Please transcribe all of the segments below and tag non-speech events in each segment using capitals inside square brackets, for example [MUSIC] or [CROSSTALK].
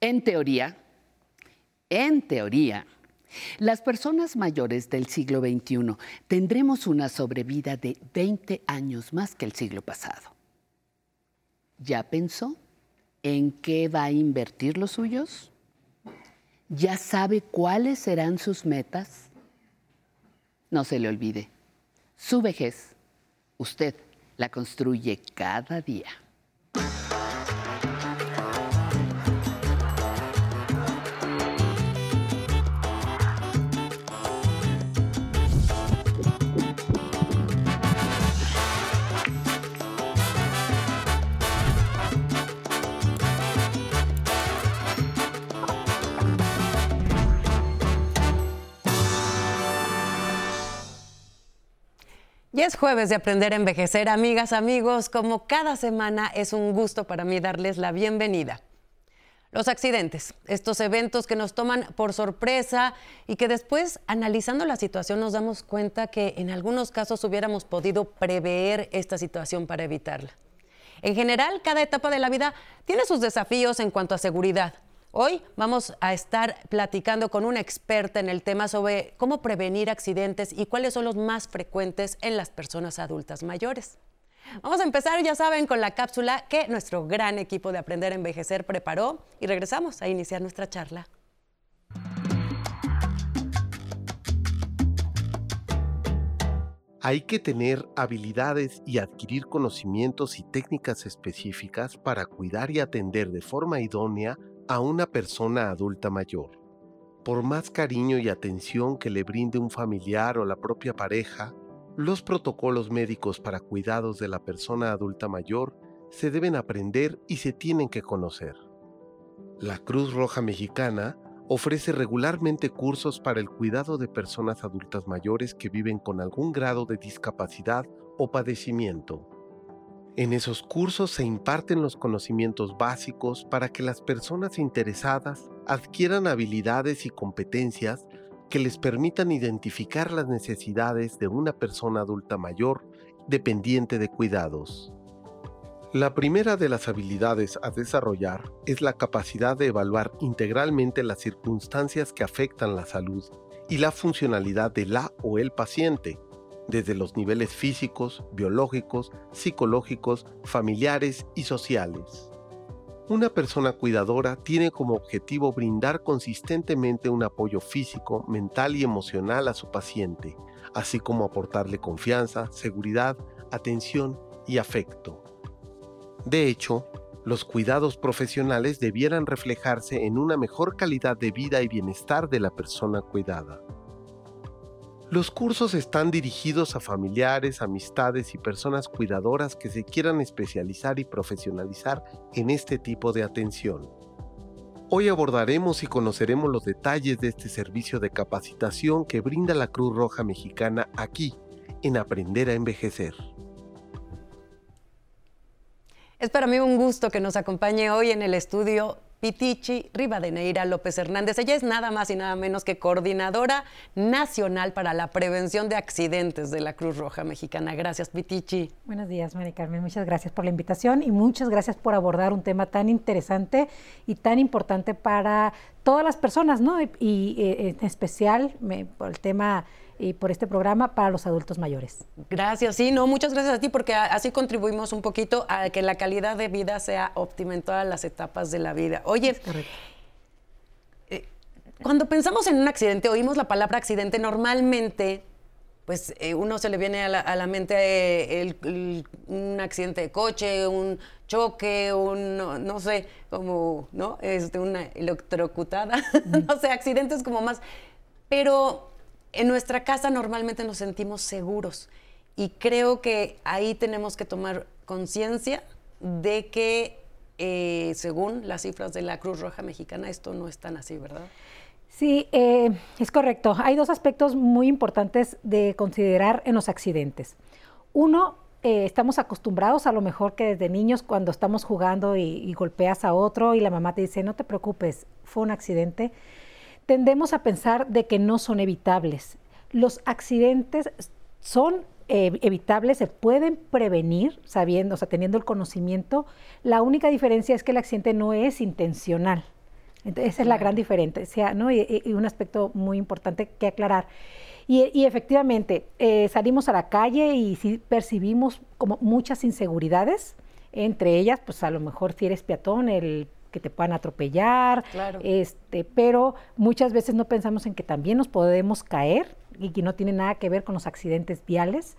En teoría, en teoría, las personas mayores del siglo XXI tendremos una sobrevida de 20 años más que el siglo pasado. ¿Ya pensó en qué va a invertir los suyos? ¿Ya sabe cuáles serán sus metas? No se le olvide, su vejez, usted la construye cada día. Y es jueves de aprender a envejecer, amigas, amigos. Como cada semana es un gusto para mí darles la bienvenida. Los accidentes, estos eventos que nos toman por sorpresa y que después, analizando la situación, nos damos cuenta que en algunos casos hubiéramos podido prever esta situación para evitarla. En general, cada etapa de la vida tiene sus desafíos en cuanto a seguridad, Hoy vamos a estar platicando con una experta en el tema sobre cómo prevenir accidentes y cuáles son los más frecuentes en las personas adultas mayores. Vamos a empezar, ya saben, con la cápsula que nuestro gran equipo de Aprender a Envejecer preparó y regresamos a iniciar nuestra charla. Hay que tener habilidades y adquirir conocimientos y técnicas específicas para cuidar y atender de forma idónea a una persona adulta mayor. Por más cariño y atención que le brinde un familiar o la propia pareja, los protocolos médicos para cuidados de la persona adulta mayor se deben aprender y se tienen que conocer. La Cruz Roja Mexicana ofrece regularmente cursos para el cuidado de personas adultas mayores que viven con algún grado de discapacidad o padecimiento. En esos cursos se imparten los conocimientos básicos para que las personas interesadas adquieran habilidades y competencias que les permitan identificar las necesidades de una persona adulta mayor dependiente de cuidados. La primera de las habilidades a desarrollar es la capacidad de evaluar integralmente las circunstancias que afectan la salud y la funcionalidad de la o el paciente, desde los niveles físicos, biológicos, psicológicos, familiares y sociales. Una persona cuidadora tiene como objetivo brindar consistentemente un apoyo físico, mental y emocional a su paciente, así como aportarle confianza, seguridad, atención y afecto. De hecho, los cuidados profesionales debieran reflejarse en una mejor calidad de vida y bienestar de la persona cuidada. Los cursos están dirigidos a familiares, amistades y personas cuidadoras que se quieran especializar y profesionalizar en este tipo de atención. Hoy abordaremos y conoceremos los detalles de este servicio de capacitación que brinda la Cruz Roja Mexicana aquí, en Aprender a Envejecer. Es para mí un gusto que nos acompañe hoy en el estudio Pitichi Rivadeneira López Hernández. Ella es nada más y nada menos que coordinadora nacional para la prevención de accidentes de la Cruz Roja Mexicana. Gracias, Pitichi. Buenos días, María Carmen. Muchas gracias por la invitación y muchas gracias por abordar un tema tan interesante y tan importante para todas las personas, ¿no? Y, eh, en especial por el tema y por este programa para los adultos mayores. Gracias, sí, no, muchas gracias a ti porque así contribuimos un poquito a que la calidad de vida sea óptima en todas las etapas de la vida. Oye, eh, cuando pensamos en un accidente, oímos la palabra accidente, normalmente pues eh, uno se le viene a la, mente eh, un accidente de coche, un choque, un, no, sé, como, ¿no? Este, una electrocutada, [LAUGHS] no sé, accidentes como más. Pero en nuestra casa normalmente nos sentimos seguros y creo que ahí tenemos que tomar conciencia de que eh, según las cifras de la Cruz Roja Mexicana esto no es tan así, ¿verdad? Sí, eh, es correcto. Hay dos aspectos muy importantes de considerar en los accidentes. Uno, eh, estamos acostumbrados a lo mejor que desde niños cuando estamos jugando y golpeas a otro y la mamá te dice, no te preocupes, fue un accidente tendemos a pensar de que no son evitables. Los accidentes son eh, evitables, se pueden prevenir sabiendo, o sea, teniendo el conocimiento. La única diferencia es que el accidente no es intencional. esa es la gran diferencia, ¿no? Y, un aspecto muy importante que aclarar. Y, efectivamente, eh, salimos a la calle y sí percibimos como muchas inseguridades, entre ellas, pues a lo mejor si eres peatón, el que te puedan atropellar, este, pero muchas veces no pensamos en que también nos podemos caer y que no tiene nada que ver con los accidentes viales.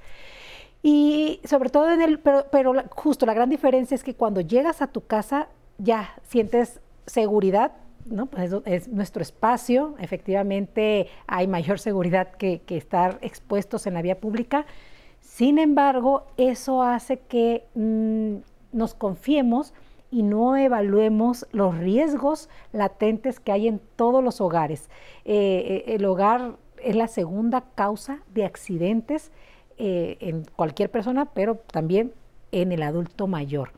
Y sobre todo en el, pero, pero justo la gran diferencia es que cuando llegas a tu casa ya sientes seguridad, ¿no? Pues es nuestro espacio, efectivamente hay mayor seguridad que, estar expuestos en la vía pública. Sin embargo, eso hace que mm, nos confiemos y no evaluemos los riesgos latentes que hay en todos los hogares. Eh, eh, el hogar es la segunda causa de accidentes eh, en cualquier persona, pero también en el adulto mayor.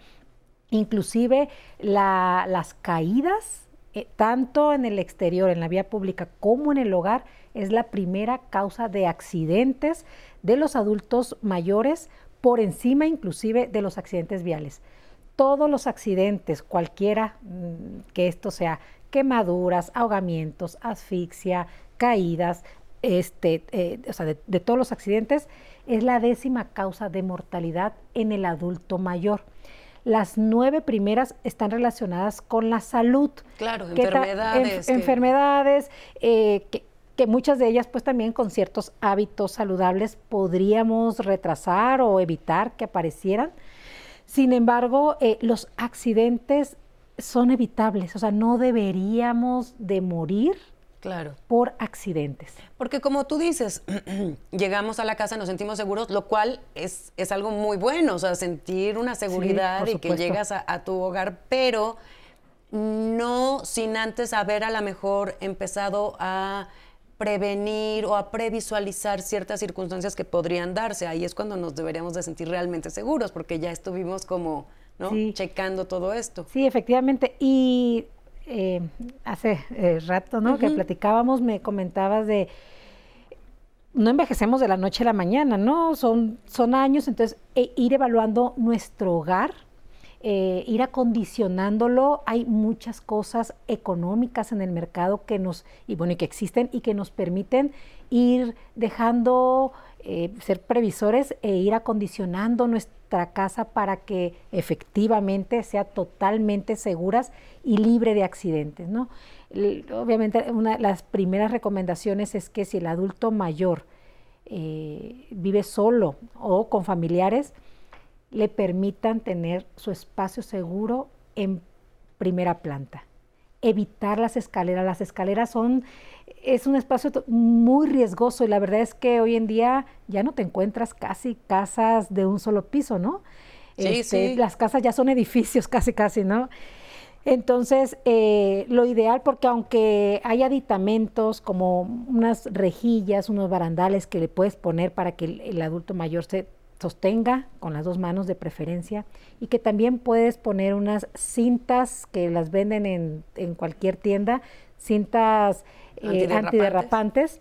Inclusive las caídas, tanto en el exterior, en la vía pública, como en el hogar, es la primera causa de accidentes de los adultos mayores, por encima inclusive de los accidentes viales. Todos los accidentes, cualquiera mm, que esto sea, quemaduras, ahogamientos, asfixia, caídas, este, eh, o sea, de, todos los accidentes, es la décima causa de mortalidad en el adulto mayor. Las nueve primeras están relacionadas con la salud. Claro, enfermedades. Enfermedades, eh, que, muchas de ellas pues también con ciertos hábitos saludables podríamos retrasar o evitar que aparecieran. Sin embargo, eh, los accidentes son evitables, o sea, no deberíamos de morir Claro. Por accidentes. Porque como tú dices, [CLEARS THROAT] llegamos a la casa, nos sentimos seguros, lo cual es, es algo muy bueno, o sea, sentir una seguridad y que llegas a, tu hogar, pero no sin antes haber a lo mejor empezado a prevenir o a previsualizar ciertas circunstancias que podrían darse. Ahí es cuando nos deberíamos de sentir realmente seguros, porque ya estuvimos como, ¿no? Checando todo esto. Sí, efectivamente. Y eh, hace eh, rato, ¿no? Que platicábamos, me comentabas de no envejecemos de la noche a la mañana, ¿no? Son, son años, entonces e, ir evaluando nuestro hogar, eh, ir acondicionándolo. Hay muchas cosas económicas en el mercado que nos, y bueno, y que existen y que nos permiten ir dejando eh, ser previsores e ir acondicionando nuestra casa para que efectivamente sea totalmente seguras y libre de accidentes. ¿no? obviamente, una de las primeras recomendaciones es que si el adulto mayor eh, vive solo o con familiares, le permitan tener su espacio seguro en primera planta. Evitar las escaleras. Las escaleras son es un espacio muy riesgoso y la verdad es que hoy en día ya no te encuentras casi casas de un solo piso, ¿no? Sí, este, sí. Las casas ya son edificios [LAUGHS] casi, casi, ¿no? Entonces, eh, lo ideal, porque aunque hay aditamentos como unas rejillas, unos barandales que le puedes poner para que el, adulto mayor se sostenga con las dos manos de preferencia y que también puedes poner unas cintas que las venden en, en cualquier tienda, cintas eh, antiderrapantes.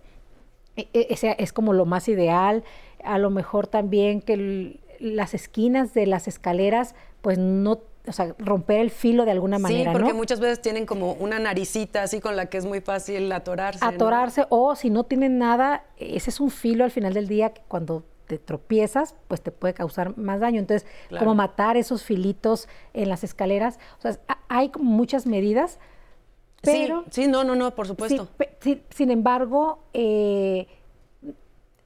E, e, ese es como lo más ideal. A lo mejor también que las esquinas de las escaleras, pues no o sea, romper el filo de alguna manera. Sí, porque muchas veces tienen como una naricita así con la que es muy fácil atorarse. Atorarse, o si no tienen nada, ese es un filo al final del día que cuando te tropiezas, pues te puede causar más daño. Entonces, como matar esos filitos en las escaleras. O sea, hay muchas medidas pero, sí, no, no, no, por supuesto. sin embargo, eh,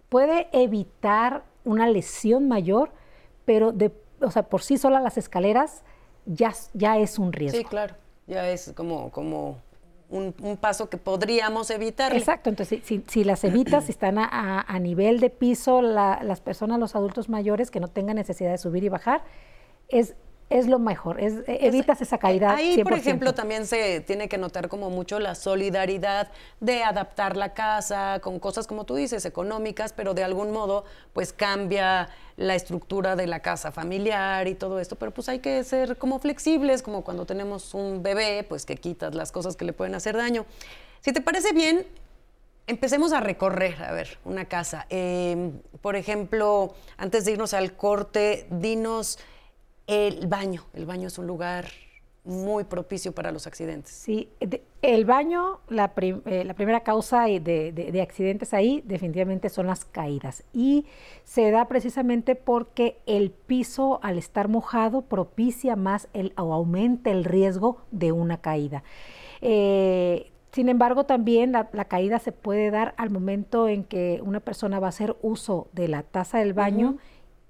puede evitar una lesión mayor, pero de, o sea, por sí sola las escaleras ya, ya es un riesgo. Sí, claro, ya es como, como un, paso que podríamos evitar. Exacto, entonces si, las evitas, si están a, nivel de piso las personas, los adultos mayores que no tengan necesidad de subir y bajar, es es lo mejor, es, e, evitas esa caída. Ahí, por ejemplo, también se tiene que notar como mucho la solidaridad de adaptar la casa con cosas, como tú dices, económicas, pero de algún modo, pues cambia la estructura de la casa familiar y todo esto, pero pues hay que ser como flexibles, como cuando tenemos un bebé, pues que quitas las cosas que le pueden hacer daño. Si te parece bien, empecemos a recorrer, a ver, una casa. Em, por ejemplo, antes de irnos al corte, dinos el baño, el baño es un lugar muy propicio para los accidentes. Sí, El baño, la, eh, primera causa de, accidentes ahí definitivamente son las caídas y se da precisamente porque el piso al estar mojado propicia más el, o aumenta el riesgo de una caída. Eh, sin embargo, también la, caída se puede dar al momento en que una persona va a hacer uso de la taza del baño.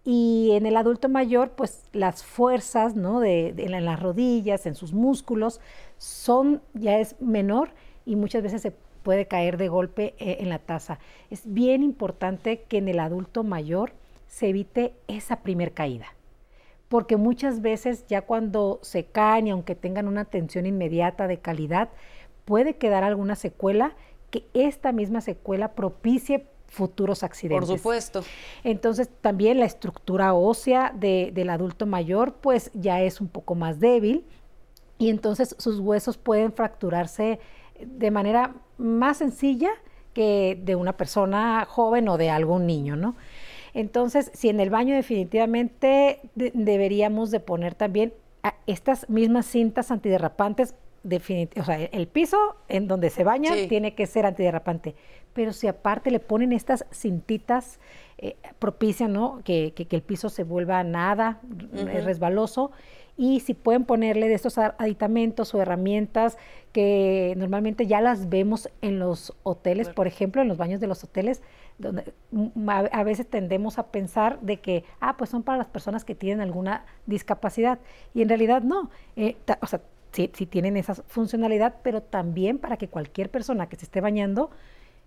Y en el adulto mayor, pues las fuerzas, ¿no? De, en las rodillas, en sus músculos, son, ya es menor y muchas veces se puede caer de golpe eh, en la taza. Es bien importante que en el adulto mayor se evite esa primer caída, porque muchas veces ya cuando se caen y aunque tengan una atención inmediata de calidad, puede quedar alguna secuela que esta misma secuela propicie futuros accidentes. Por supuesto. Entonces también la estructura ósea del adulto mayor pues ya es un poco más débil y entonces sus huesos pueden fracturarse de manera más sencilla que de una persona joven o de algún niño, ¿no? Entonces, si en el baño definitivamente deberíamos de poner también estas mismas cintas antiderrapantes, o sea, el piso en donde se baña tiene que ser antiderrapante, pero si aparte le ponen estas cintitas, eh, propician ¿no? que, el piso se vuelva nada, resbaloso, y si pueden ponerle de estos aditamentos o herramientas que normalmente ya las vemos en los hoteles, por ejemplo, en los baños de los hoteles, donde a, veces tendemos a pensar de que, ah, pues son para las personas que tienen alguna discapacidad, y en realidad no, eh, o sea, sí, sí tienen esa funcionalidad, pero también para que cualquier persona que se esté bañando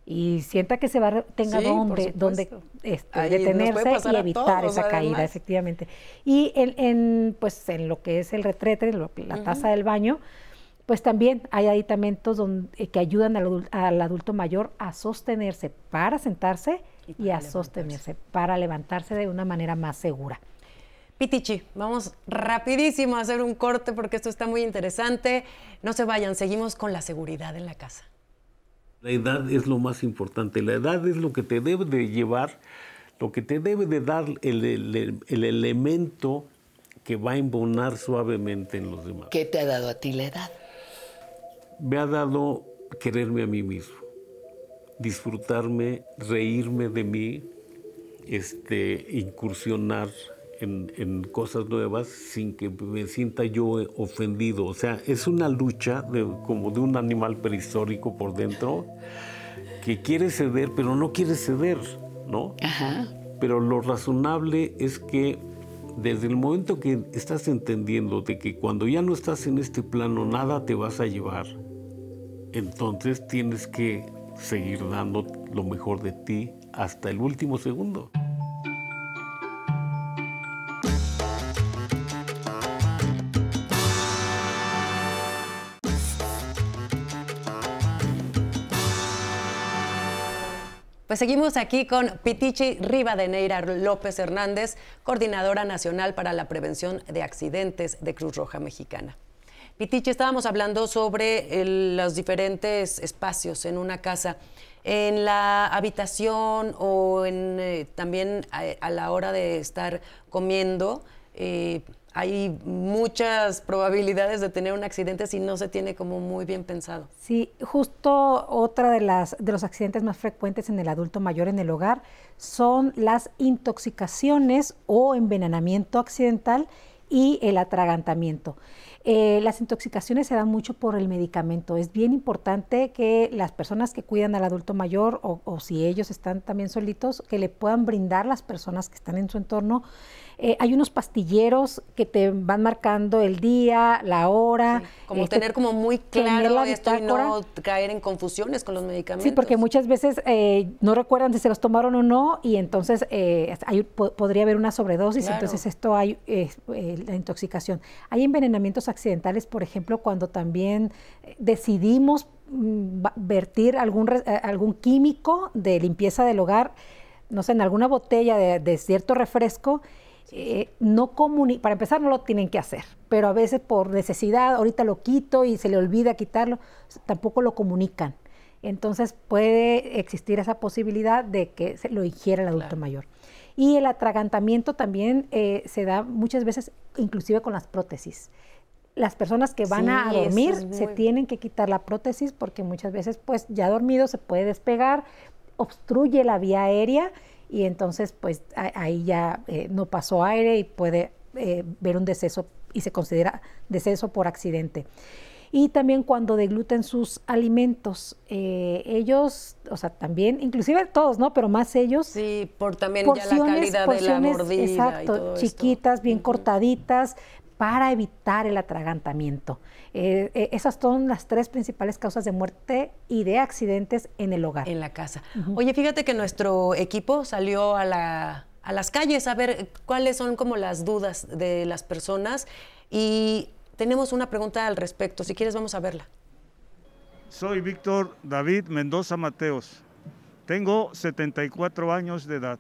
y sienta que se va tenga donde, donde este, detenerse y evitar esa caída, efectivamente. Y en, pues en lo que es el retrete, la taza del baño, pues también hay aditamentos donde, eh, que ayudan al, adulto mayor a sostenerse para sentarse y, a sostenerse para levantarse de una manera más segura. Pitichi, vamos rapidísimo a hacer un corte porque esto está muy interesante. No se vayan, seguimos con la seguridad en la casa. La edad es lo más importante. La edad es lo que te debe de llevar, lo que te debe de dar el, elemento que va a embonar suavemente en los demás. ¿Qué te ha dado a ti la edad? Me ha dado quererme a mí mismo, disfrutarme, reírme de mí, este, incursionar en, cosas nuevas sin que me sienta yo ofendido. O sea, es una lucha como de un animal prehistórico por dentro que quiere ceder, pero no quiere ceder, ¿no? Ajá. Pero lo razonable es que desde el momento que estás entendiendo de que cuando ya no estás en este plano nada te vas a llevar, entonces tienes que seguir dando lo mejor de ti hasta el último segundo. Pues seguimos aquí con Pitichi Rivadeneira López Hernández, coordinadora nacional para la prevención de accidentes de Cruz Roja Mexicana. Pitichi, estábamos hablando sobre los diferentes espacios en una casa. En la habitación o eh, también a, la hora de estar comiendo, eh, hay muchas probabilidades de tener un accidente si no se tiene como muy bien pensado. Sí, justo otra de las de los accidentes más frecuentes en el adulto mayor en el hogar son las intoxicaciones o envenenamiento accidental y el atragantamiento. Eh, las intoxicaciones se dan mucho por el medicamento. Es bien importante que las personas que cuidan al adulto mayor o, o si ellos están también solitos, que le puedan brindar las personas que están en su entorno eh, hay unos pastilleros que te van marcando el día, la hora. como este, tener como muy claro esto y no caer en confusiones con los medicamentos. Sí, porque muchas veces eh, no recuerdan si se los tomaron o no y entonces eh, podría haber una sobredosis, entonces esto hay la intoxicación. Hay envenenamientos accidentales, por ejemplo, cuando también decidimos mm, vertir algún, algún químico de limpieza del hogar, no sé, en alguna botella de cierto refresco eh, no para empezar no lo tienen que hacer, pero a veces por necesidad, ahorita lo quito y se le olvida quitarlo, tampoco lo comunican. Entonces puede existir esa posibilidad de que se lo ingiera el adulto mayor. Y el atragantamiento también eh, se da muchas veces, inclusive con las prótesis. las personas que van a dormir se tienen que quitar la prótesis porque muchas veces pues ya dormido se puede despegar, obstruye la vía aérea y entonces pues ahí ya eh, no pasó aire y puede eh, ver un deceso y se considera deceso por accidente. Y también cuando degluten sus alimentos, eh, ellos, o sea, también, inclusive todos, ¿no? Pero más ellos. Sí, por también ya la calidad de la mordida. Exacto, chiquitas, bien cortaditas, para evitar el atragantamiento. Eh, eh, esas son las tres principales causas de muerte y de accidentes en el hogar. En la casa. Oye, fíjate que nuestro equipo salió a, la, a las calles a ver cuáles son como las dudas de las personas y tenemos una pregunta al respecto. Si quieres, vamos a verla. Soy Víctor David Mendoza Mateos. Tengo 74 años de edad.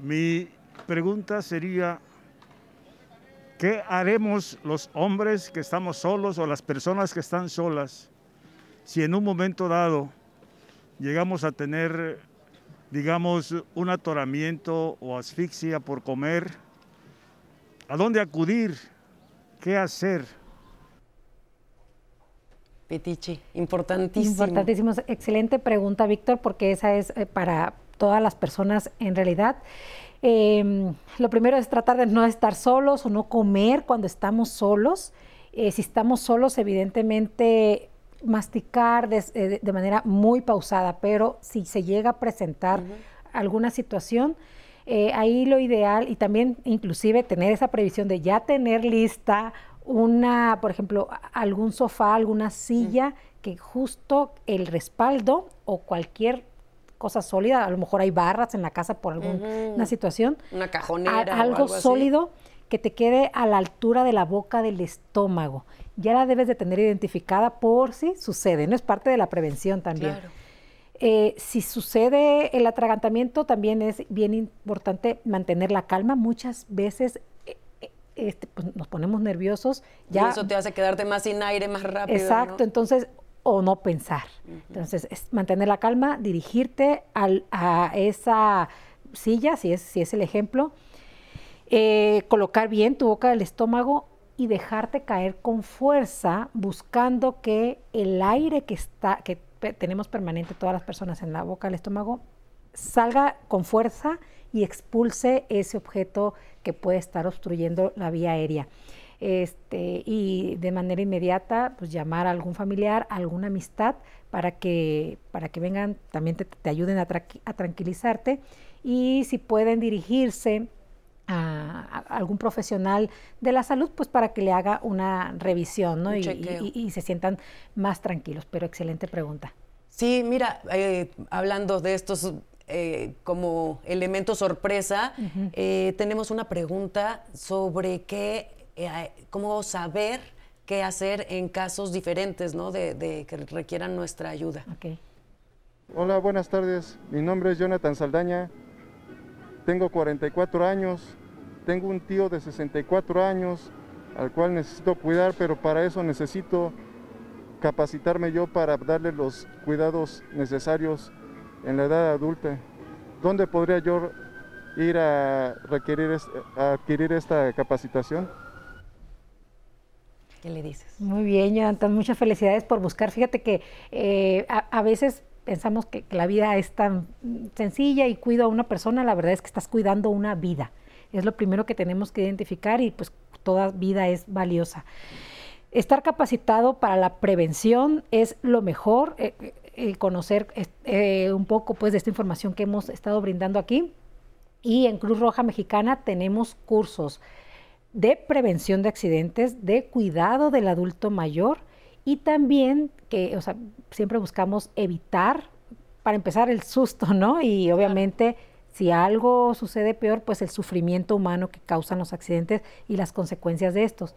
Mi pregunta sería, ¿Qué haremos los hombres que estamos solos o las personas que están solas si en un momento dado llegamos a tener, digamos, un atoramiento o asfixia por comer? ¿A dónde acudir? ¿Qué hacer? Petichi, importantísimo. Importantísimo. Excelente pregunta, Víctor, porque esa es eh, para todas las personas en realidad. Em, lo primero es tratar de no estar solos o no comer cuando estamos solos. Eh, si estamos solos, evidentemente masticar eh, de, manera muy pausada, pero si se llega a presentar alguna situación, eh, ahí lo ideal y también inclusive tener esa previsión de ya tener lista una, por ejemplo, algún sofá, alguna silla que justo el respaldo o cualquier cosa sólida, a lo mejor hay barras en la casa por alguna situación. Una cajonera. algo, sólido que te quede a la altura de la boca del estómago. Ya la debes de tener identificada por si sucede, no es parte de la prevención también. Eh, si sucede el atragantamiento, también es bien importante mantener la calma. Muchas veces eh, eh, este, pues, nos ponemos nerviosos. Ya, y eso te hace quedarte más sin aire, más rápido. Exacto, entonces o no pensar. Entonces, es mantener la calma, dirigirte a esa silla, si es, si es el ejemplo, eh, colocar bien tu boca del estómago y dejarte caer con fuerza, buscando que el aire que está, que tenemos permanente todas las personas en la boca del estómago, salga con fuerza y expulse ese objeto que puede estar obstruyendo la vía aérea este, y de manera inmediata pues llamar a algún familiar, a alguna amistad para que, para que vengan, también te, ayuden a, tranquilizarte y si pueden dirigirse a, algún profesional de la salud, pues para que le haga una revisión ¿no? y, se sientan más tranquilos. Pero excelente pregunta. Sí, mira, eh, hablando de estos eh, como elemento sorpresa, eh, tenemos una pregunta sobre qué eh, cómo saber qué hacer en casos diferentes, ¿no? De, que requieran nuestra ayuda. Hola, buenas tardes. Mi nombre es Jonathan Saldaña. Tengo 44 años. Tengo un tío de 64 años al cual necesito cuidar, pero para eso necesito capacitarme yo para darle los cuidados necesarios en la edad adulta. ¿Dónde podría yo ir a requerir a adquirir esta capacitación? Le dices? Muy bien, Jonathan, muchas felicidades por buscar. Fíjate que eh, a, veces pensamos que, la vida es tan sencilla y cuido a una persona, la verdad es que estás cuidando una vida. Es lo primero que tenemos que identificar y pues toda vida es valiosa. Estar capacitado para la prevención es lo mejor, eh, eh, conocer un poco pues de esta información que hemos estado brindando aquí. Y en Cruz Roja Mexicana tenemos cursos de prevención de accidentes, de cuidado del adulto mayor y también que, o sea, siempre buscamos evitar, para empezar, el susto, ¿no? Y obviamente, si algo sucede peor, pues el sufrimiento humano que causan los accidentes y las consecuencias de estos.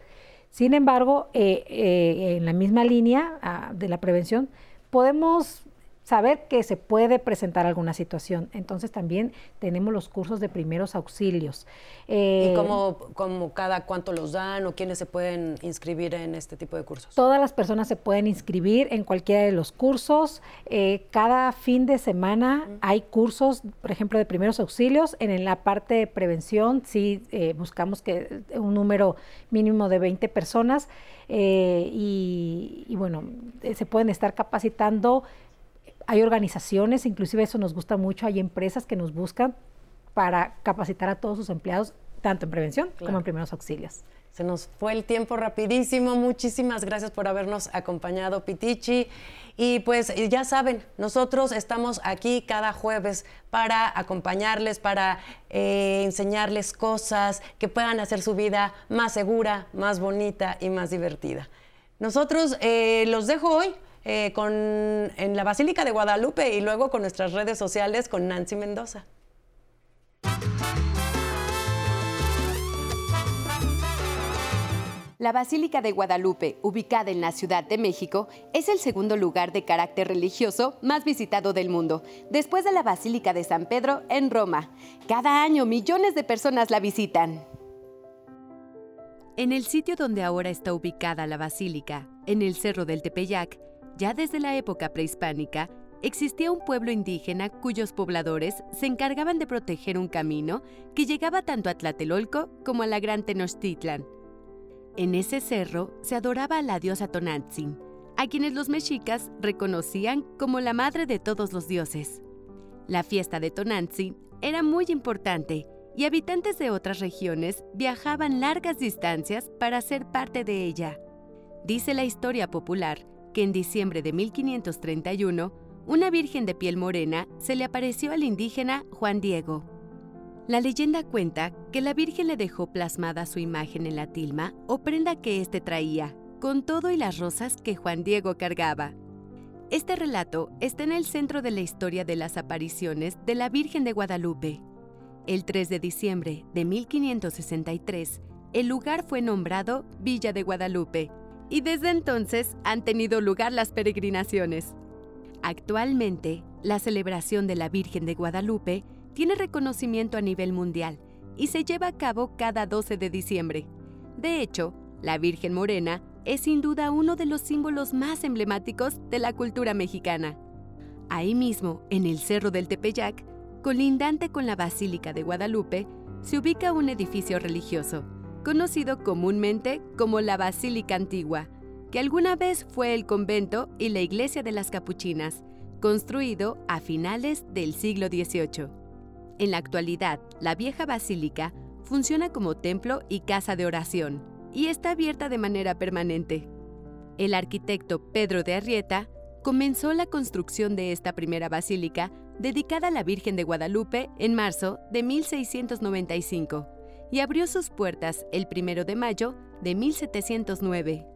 Sin embargo, eh, eh, en la misma línea ah, de la prevención, podemos saber que se puede presentar alguna situación. Entonces también tenemos los cursos de primeros auxilios. ¿Y eh, cómo, cómo, cada cuánto los dan o quiénes se pueden inscribir en este tipo de cursos? Todas las personas se pueden inscribir en cualquiera de los cursos. Eh, cada fin de semana hay cursos, por ejemplo, de primeros auxilios. En, la parte de prevención sí eh, buscamos que un número mínimo de 20 personas y, y bueno, se pueden estar capacitando hay organizaciones, inclusive eso nos gusta mucho, hay empresas que nos buscan para capacitar a todos sus empleados, tanto en prevención como en primeros auxilios. Se nos fue el tiempo rapidísimo. Muchísimas gracias por habernos acompañado, Pitichi. Y pues ya saben, nosotros estamos aquí cada jueves para acompañarles, para eh, enseñarles cosas que puedan hacer su vida más segura, más bonita y más divertida. Nosotros eh, los dejo hoy eh, con, en la Basílica de Guadalupe y luego con nuestras redes sociales con Nancy Mendoza. La Basílica de Guadalupe, ubicada en la Ciudad de México, es el segundo lugar de carácter religioso más visitado del mundo, después de la Basílica de San Pedro en Roma. Cada año millones de personas la visitan. En el sitio donde ahora está ubicada la basílica, en el Cerro del Tepeyac, ya desde la época prehispánica, existía un pueblo indígena cuyos pobladores se encargaban de proteger un camino que llegaba tanto a Tlatelolco como a la Gran Tenochtitlan. En ese cerro se adoraba a la diosa Tonantzin, a quienes los mexicas reconocían como la madre de todos los dioses. La fiesta de Tonantzin era muy importante y habitantes de otras regiones viajaban largas distancias para ser parte de ella. Dice la historia popular que en diciembre de 1531, una virgen de piel morena se le apareció al indígena Juan Diego. La leyenda cuenta que la Virgen le dejó plasmada su imagen en la tilma o prenda que éste traía, con todo y las rosas que Juan Diego cargaba. Este relato está en el centro de la historia de las apariciones de la Virgen de Guadalupe. El 3 de diciembre de 1563, el lugar fue nombrado Villa de Guadalupe y desde entonces han tenido lugar las peregrinaciones. Actualmente, la celebración de la Virgen de Guadalupe tiene reconocimiento a nivel mundial y se lleva a cabo cada 12 de diciembre. De hecho, la Virgen Morena es sin duda uno de los símbolos más emblemáticos de la cultura mexicana. Ahí mismo, en el Cerro del Tepeyac, colindante con la Basílica de Guadalupe, se ubica un edificio religioso, conocido comúnmente como la Basílica Antigua, que alguna vez fue el convento y la iglesia de las Capuchinas, construido a finales del siglo XVIII. En la actualidad, la vieja basílica funciona como templo y casa de oración, y está abierta de manera permanente. El arquitecto Pedro de Arrieta comenzó la construcción de esta primera basílica dedicada a la Virgen de Guadalupe en marzo de 1695 y abrió sus puertas el 1 de mayo de 1709.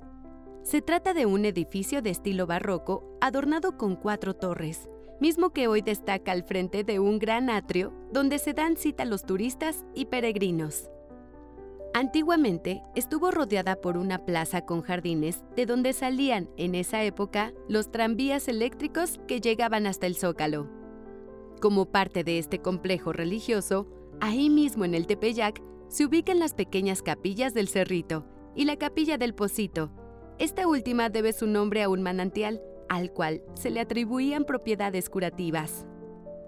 Se trata de un edificio de estilo barroco adornado con cuatro torres, mismo que hoy destaca al frente de un gran atrio donde se dan cita los turistas y peregrinos. Antiguamente estuvo rodeada por una plaza con jardines de donde salían en esa época los tranvías eléctricos que llegaban hasta el zócalo. Como parte de este complejo religioso, ahí mismo en el Tepeyac se ubican las pequeñas capillas del Cerrito y la capilla del Pocito. Esta última debe su nombre a un manantial, al cual se le atribuían propiedades curativas.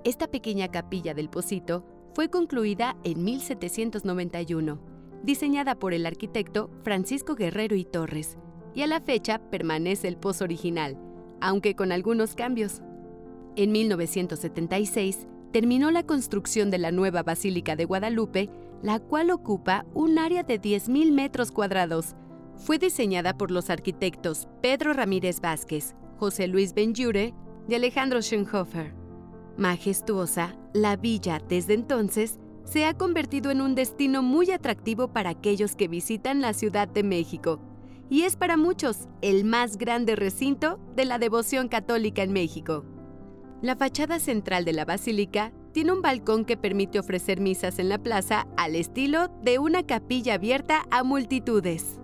Esta pequeña capilla del Pocito fue concluida en 1791, diseñada por el arquitecto Francisco Guerrero y Torres, y a la fecha permanece el pozo original, aunque con algunos cambios. En 1976 terminó la construcción de la nueva Basílica de Guadalupe la cual ocupa un área de 10.000 metros cuadrados. Fue diseñada por los arquitectos Pedro Ramírez Vázquez, José Luis Benjure y Alejandro Schoenhofer. Majestuosa, la villa desde entonces se ha convertido en un destino muy atractivo para aquellos que visitan la Ciudad de México y es para muchos el más grande recinto de la devoción católica en México. La fachada central de la basílica tiene un balcón que permite ofrecer misas en la plaza al estilo de una capilla abierta a multitudes.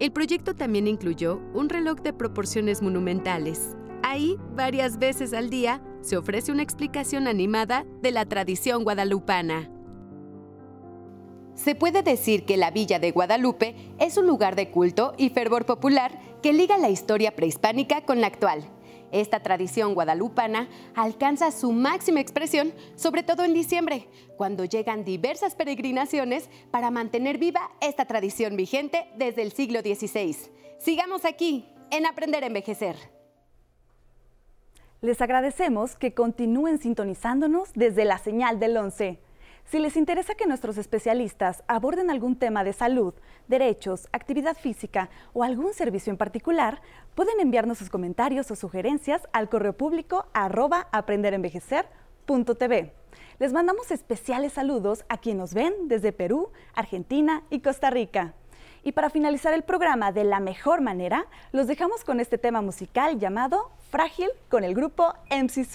El proyecto también incluyó un reloj de proporciones monumentales, Ahí, varias veces al día, se ofrece una explicación animada de la tradición guadalupana. Se puede decir que la Villa de Guadalupe es un lugar de culto y fervor popular que liga la historia prehispánica con la actual. Esta tradición guadalupana alcanza su máxima expresión, sobre todo en diciembre, cuando llegan diversas peregrinaciones para mantener viva esta tradición vigente desde el siglo XVI. Sigamos aquí, en Aprender a Envejecer. Les agradecemos que continúen sintonizándonos desde la señal del 11. Si les interesa que nuestros especialistas aborden algún tema de salud, derechos, actividad física o algún servicio en particular, pueden enviarnos sus comentarios o sugerencias al correo público arroba aprenderenvejecer.tv. Les mandamos especiales saludos a quienes nos ven desde Perú, Argentina y Costa Rica. Y para finalizar el programa de la mejor manera, los dejamos con este tema musical llamado Frágil con el grupo MC.